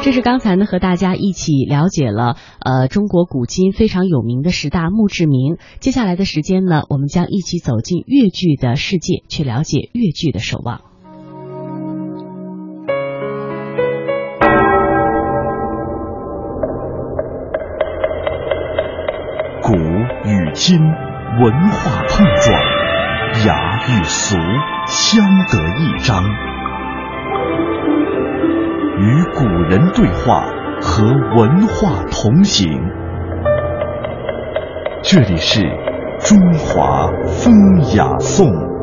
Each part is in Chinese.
这是刚才呢和大家一起了解了呃中国古今非常有名的十大墓志铭。接下来的时间呢，我们将一起走进越剧的世界，去了解越剧的守望。古与今文化碰撞，雅与俗相得益彰。与古人对话，和文化同行。这里是中华风雅颂。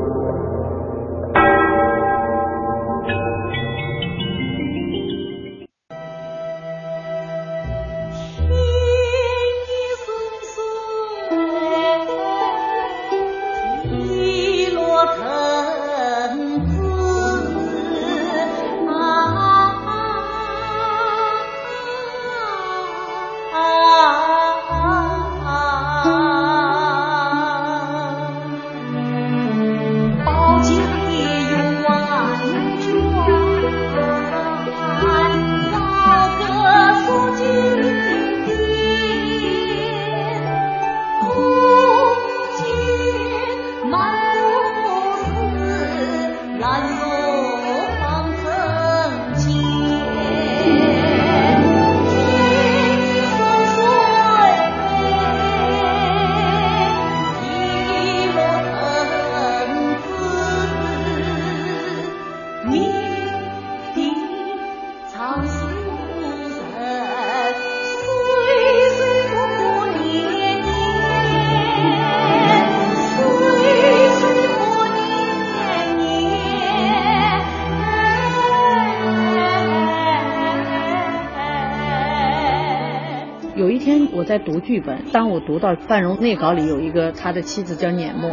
我在读剧本，当我读到范荣内稿里有一个他的妻子叫碾墨，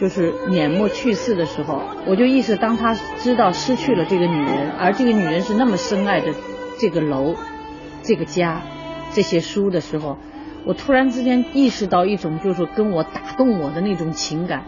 就是碾墨去世的时候，我就意识当他知道失去了这个女人，而这个女人是那么深爱着这个楼、这个家、这些书的时候，我突然之间意识到一种就是跟我打动我的那种情感，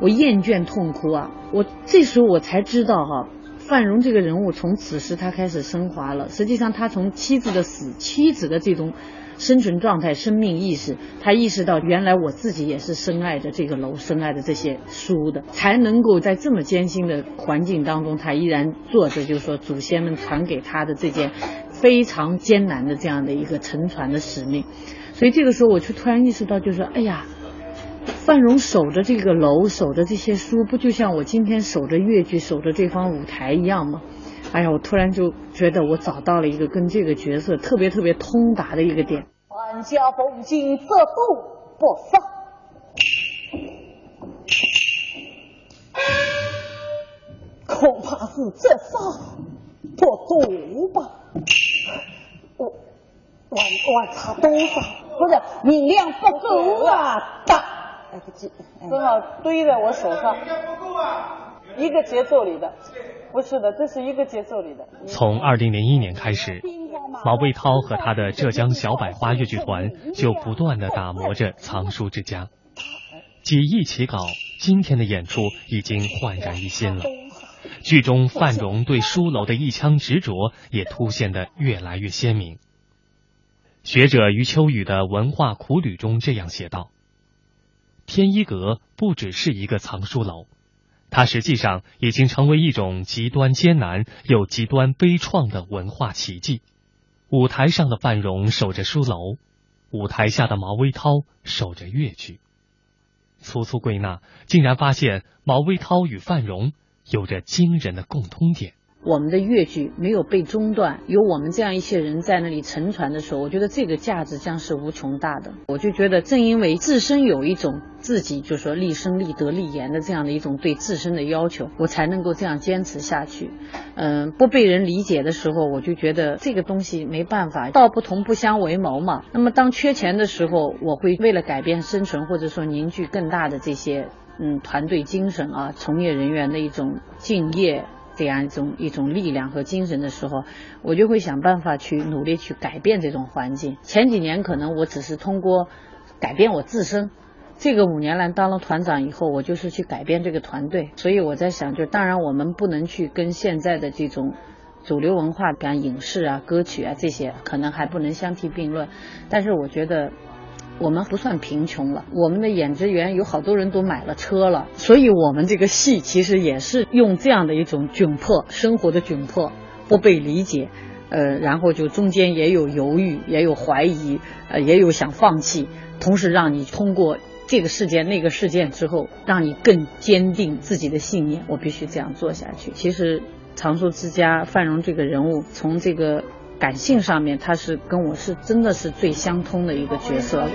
我厌倦痛哭啊！我这时候我才知道哈，范荣这个人物从此时他开始升华了。实际上他从妻子的死、妻子的这种。生存状态、生命意识，他意识到原来我自己也是深爱着这个楼、深爱着这些书的，才能够在这么艰辛的环境当中，他依然做着，就是说祖先们传给他的这件非常艰难的这样的一个沉船的使命。所以这个时候，我就突然意识到，就是说，哎呀，范荣守着这个楼、守着这些书，不就像我今天守着越剧、守着这方舞台一样吗？哎呀，我突然就觉得我找到了一个跟这个角色特别特别通达的一个点。万家风景这不不放，恐怕是这方不足吧？我我我差多少？不是明亮不够啊！大，正好堆在我手上，一个节奏里的。不是的，这是一个节奏里的。从二零零一年开始，毛卫涛和他的浙江小百花越剧团就不断的打磨着藏书之家。几易起稿，今天的演出已经焕然一新了。剧中范荣对书楼的一腔执着也凸显得越来越鲜明。学者余秋雨的文化苦旅中这样写道：“天一阁不只是一个藏书楼。”它实际上已经成为一种极端艰难又极端悲怆的文化奇迹。舞台上的范荣守着书楼，舞台下的毛微涛守着乐曲。粗粗归纳，竟然发现毛微涛与范荣有着惊人的共通点。我们的越剧没有被中断，有我们这样一些人在那里沉传的时候，我觉得这个价值将是无穷大的。我就觉得，正因为自身有一种自己就说立身、立德、立言的这样的一种对自身的要求，我才能够这样坚持下去。嗯，不被人理解的时候，我就觉得这个东西没办法，道不同不相为谋嘛。那么当缺钱的时候，我会为了改变生存，或者说凝聚更大的这些嗯团队精神啊，从业人员的一种敬业。这样一种一种力量和精神的时候，我就会想办法去努力去改变这种环境。前几年可能我只是通过改变我自身，这个五年来当了团长以后，我就是去改变这个团队。所以我在想，就当然我们不能去跟现在的这种主流文化感、影视啊、歌曲啊这些可能还不能相提并论，但是我觉得我们不算贫穷了。我们的演职员有好多人都买了车了，所以我们这个戏其实也是用这样的一种窘迫生活的窘迫，不被理解，呃，然后就中间也有犹豫，也有怀疑，呃，也有想放弃，同时让你通过这个事件、那个事件之后，让你更坚定自己的信念，我必须这样做下去。其实。常熟之家范荣这个人物，从这个感性上面，他是跟我是真的是最相通的一个角色。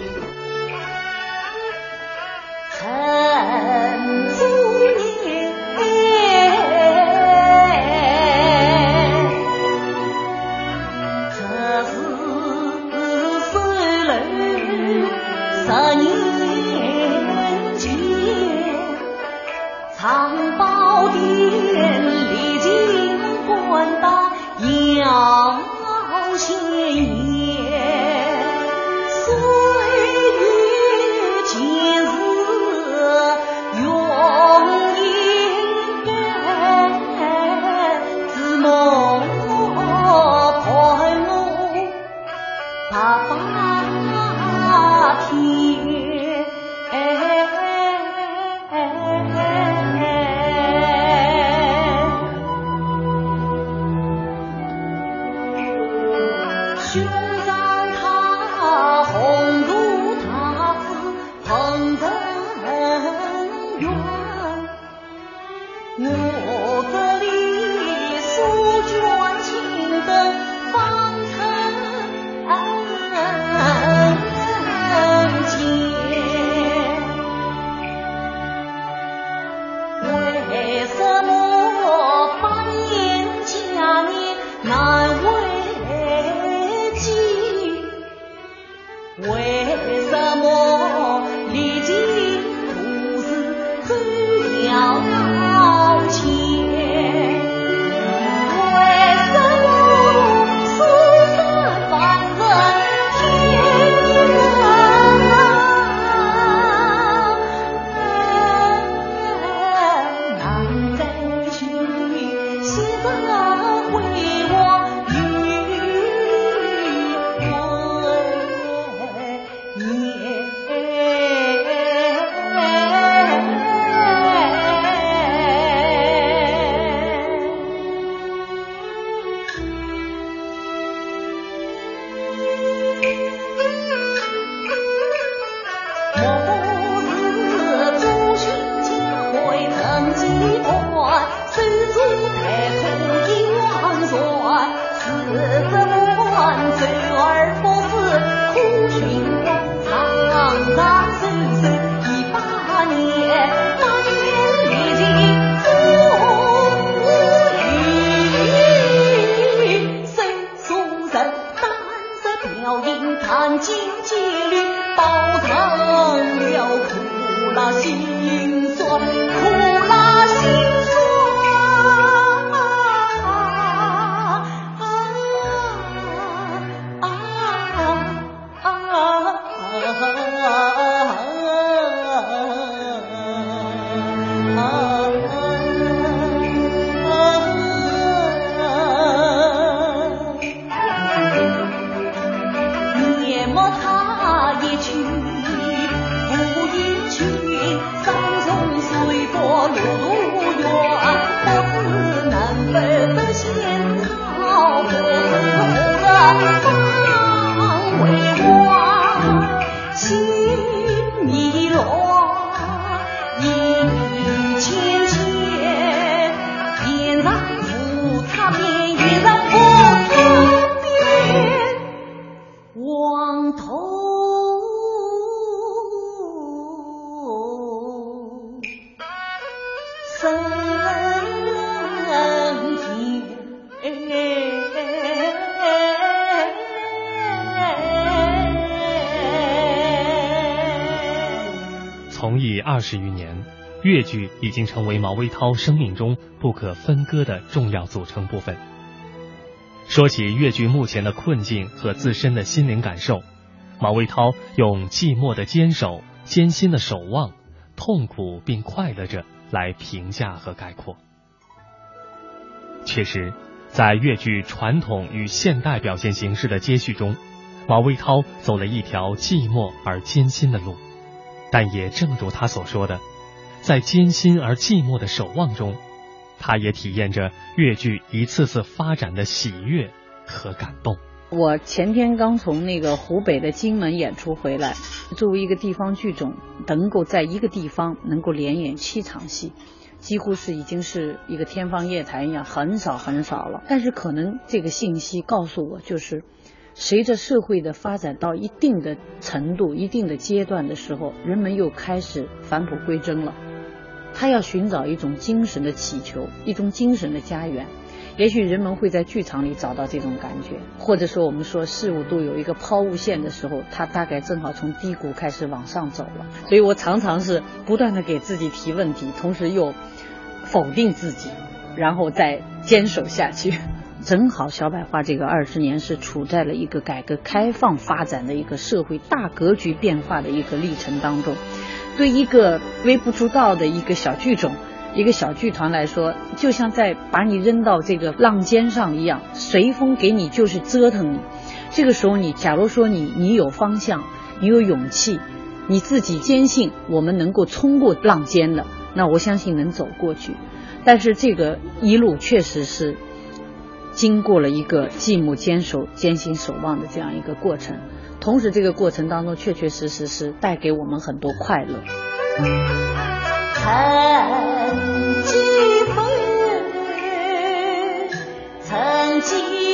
二十余年，越剧已经成为毛威涛生命中不可分割的重要组成部分。说起越剧目前的困境和自身的心灵感受，毛威涛用寂寞的坚守、艰辛的守望、痛苦并快乐着来评价和概括。确实。在越剧传统与现代表现形式的接续中，毛维涛走了一条寂寞而艰辛的路，但也正如他所说的，在艰辛而寂寞的守望中，他也体验着越剧一次次发展的喜悦和感动。我前天刚从那个湖北的荆门演出回来，作为一个地方剧种，能够在一个地方能够连演七场戏，几乎是已经是一个天方夜谭一样，很少很少了。但是可能这个信息告诉我，就是随着社会的发展到一定的程度、一定的阶段的时候，人们又开始返璞归真了。他要寻找一种精神的祈求，一种精神的家园。也许人们会在剧场里找到这种感觉，或者说我们说事物都有一个抛物线的时候，它大概正好从低谷开始往上走了。所以我常常是不断的给自己提问题，同时又否定自己，然后再坚守下去。正好小百花这个二十年是处在了一个改革开放发展的一个社会大格局变化的一个历程当中，对一个微不足道的一个小剧种。一个小剧团来说，就像在把你扔到这个浪尖上一样，随风给你就是折腾你。这个时候，你假如说你你有方向，你有勇气，你自己坚信我们能够冲过浪尖的，那我相信能走过去。但是这个一路确实是经过了一个继母坚守、艰辛守望的这样一个过程，同时这个过程当中确确实实是带给我们很多快乐。曾几分，曾经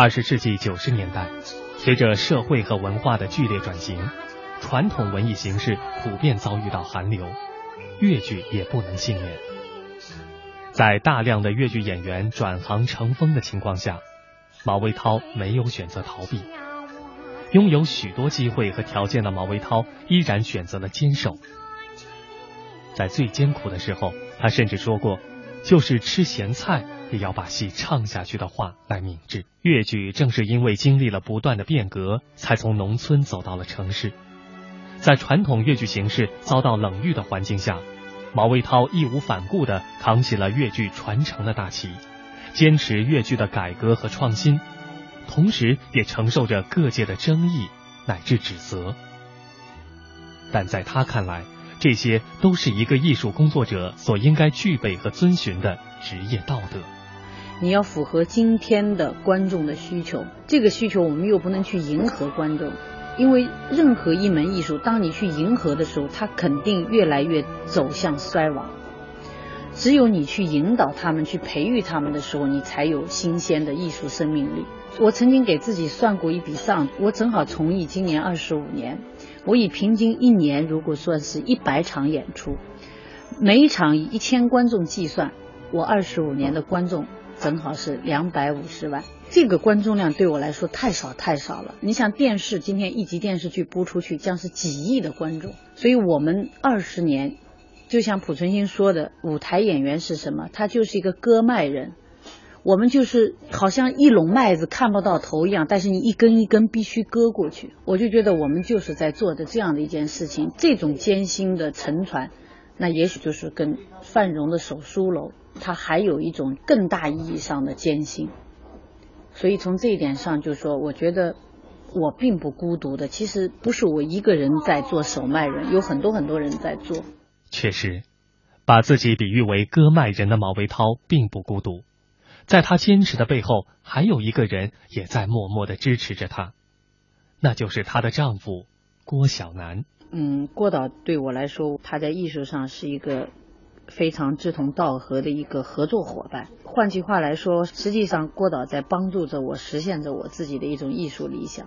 二十世纪九十年代，随着社会和文化的剧烈转型，传统文艺形式普遍遭遇到寒流，越剧也不能幸免。在大量的越剧演员转行成风的情况下，毛维涛没有选择逃避。拥有许多机会和条件的毛维涛依然选择了坚守。在最艰苦的时候，他甚至说过：“就是吃咸菜。”也要把戏唱下去的话来明志。越剧正是因为经历了不断的变革，才从农村走到了城市。在传统越剧形式遭到冷遇的环境下，毛卫涛义无反顾地扛起了越剧传承的大旗，坚持越剧的改革和创新，同时也承受着各界的争议乃至指责。但在他看来，这些都是一个艺术工作者所应该具备和遵循的职业道德。你要符合今天的观众的需求，这个需求我们又不能去迎合观众，因为任何一门艺术，当你去迎合的时候，它肯定越来越走向衰亡。只有你去引导他们，去培育他们的时候，你才有新鲜的艺术生命力。我曾经给自己算过一笔账，我正好从艺今年二十五年，我以平均一年如果算是一百场演出，每一场以一千观众计算，我二十五年的观众。正好是两百五十万，这个观众量对我来说太少太少了。你想电视今天一集电视剧播出去将是几亿的观众，所以我们二十年，就像濮存昕说的，舞台演员是什么？他就是一个割麦人，我们就是好像一垄麦子看不到头一样，但是你一根一根必须割过去。我就觉得我们就是在做的这样的一件事情，这种艰辛的沉船，那也许就是跟范荣的手书楼。它还有一种更大意义上的艰辛，所以从这一点上，就说我觉得我并不孤独的。其实不是我一个人在做手麦人，有很多很多人在做。确实，把自己比喻为割麦人的毛维涛并不孤独，在他坚持的背后，还有一个人也在默默的支持着他，那就是她的丈夫郭晓楠。嗯，郭导对我来说，他在艺术上是一个。非常志同道合的一个合作伙伴。换句话来说，实际上郭导在帮助着我实现着我自己的一种艺术理想。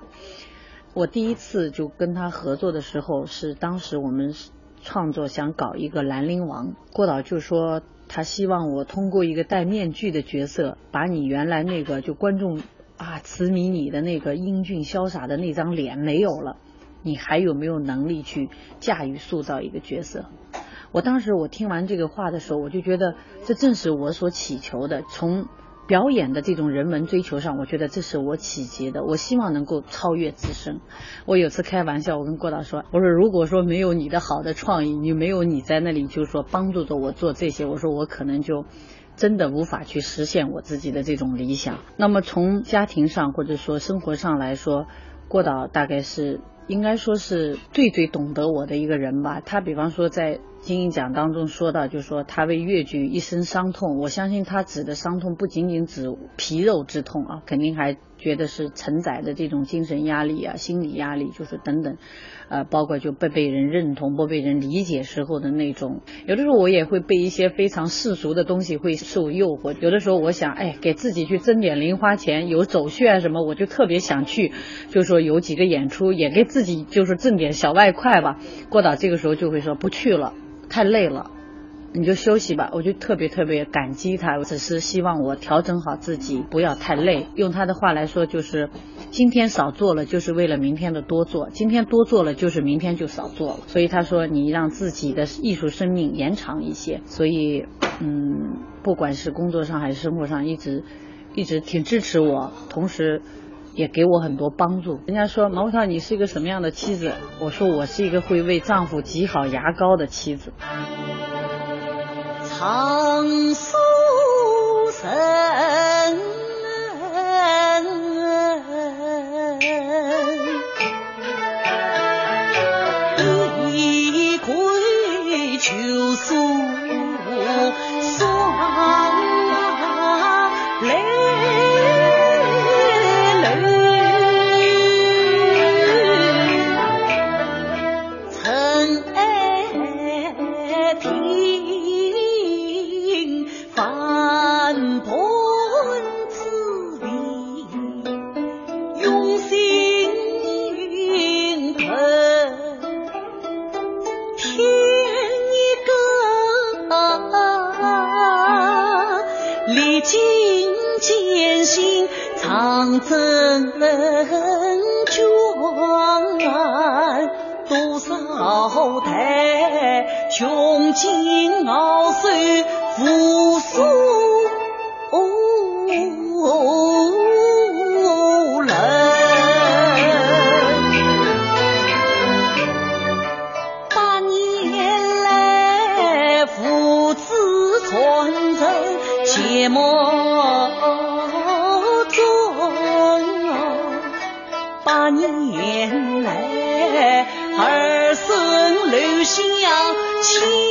我第一次就跟他合作的时候，是当时我们创作想搞一个兰陵王，郭导就说他希望我通过一个戴面具的角色，把你原来那个就观众啊痴迷你的那个英俊潇洒的那张脸没有了，你还有没有能力去驾驭塑造一个角色？我当时我听完这个话的时候，我就觉得这正是我所祈求的，从。表演的这种人文追求上，我觉得这是我企及的。我希望能够超越自身。我有次开玩笑，我跟郭导说：“我说如果说没有你的好的创意，你没有你在那里，就是说帮助着我做这些，我说我可能就真的无法去实现我自己的这种理想。”那么从家庭上或者说生活上来说，郭导大概是应该说是最最懂得我的一个人吧。他比方说在。金鹰奖当中说到，就是说他为越剧一生伤痛。我相信他指的伤痛不仅仅指皮肉之痛啊，肯定还觉得是承载的这种精神压力啊、心理压力，就是等等，呃，包括就不被人认同、不被人理解时候的那种。有的时候我也会被一些非常世俗的东西会受诱惑。有的时候我想，哎，给自己去挣点零花钱，有走穴啊什么，我就特别想去，就说有几个演出也给自己就是挣点小外快吧。郭导这个时候就会说不去了。太累了，你就休息吧。我就特别特别感激他，我只是希望我调整好自己，不要太累。用他的话来说，就是今天少做了，就是为了明天的多做；今天多做了，就是明天就少做了。所以他说，你让自己的艺术生命延长一些。所以，嗯，不管是工作上还是生活上，一直一直挺支持我，同时。也给我很多帮助。人家说毛涛，你是一个什么样的妻子？我说我是一个会为丈夫挤好牙膏的妻子。唐苏城。长征问卷多少代，穷尽傲首付苏。年来儿孙留下千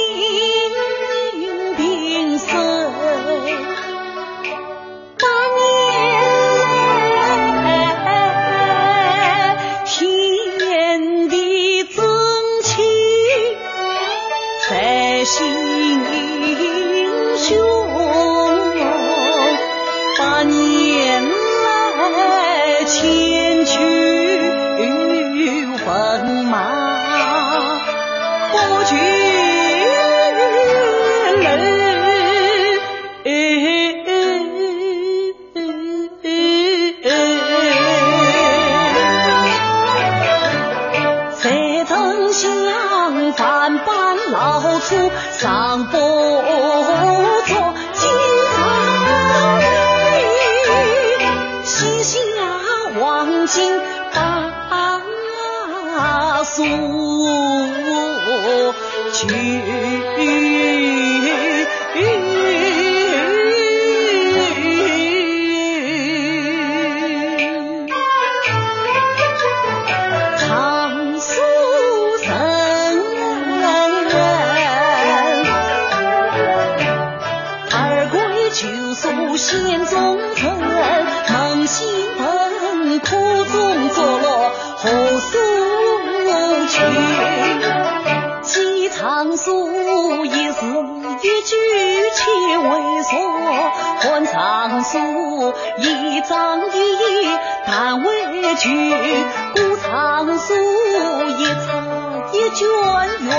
诉一字。一句且为所，换长书一张一，但为句，故长书一册一卷，原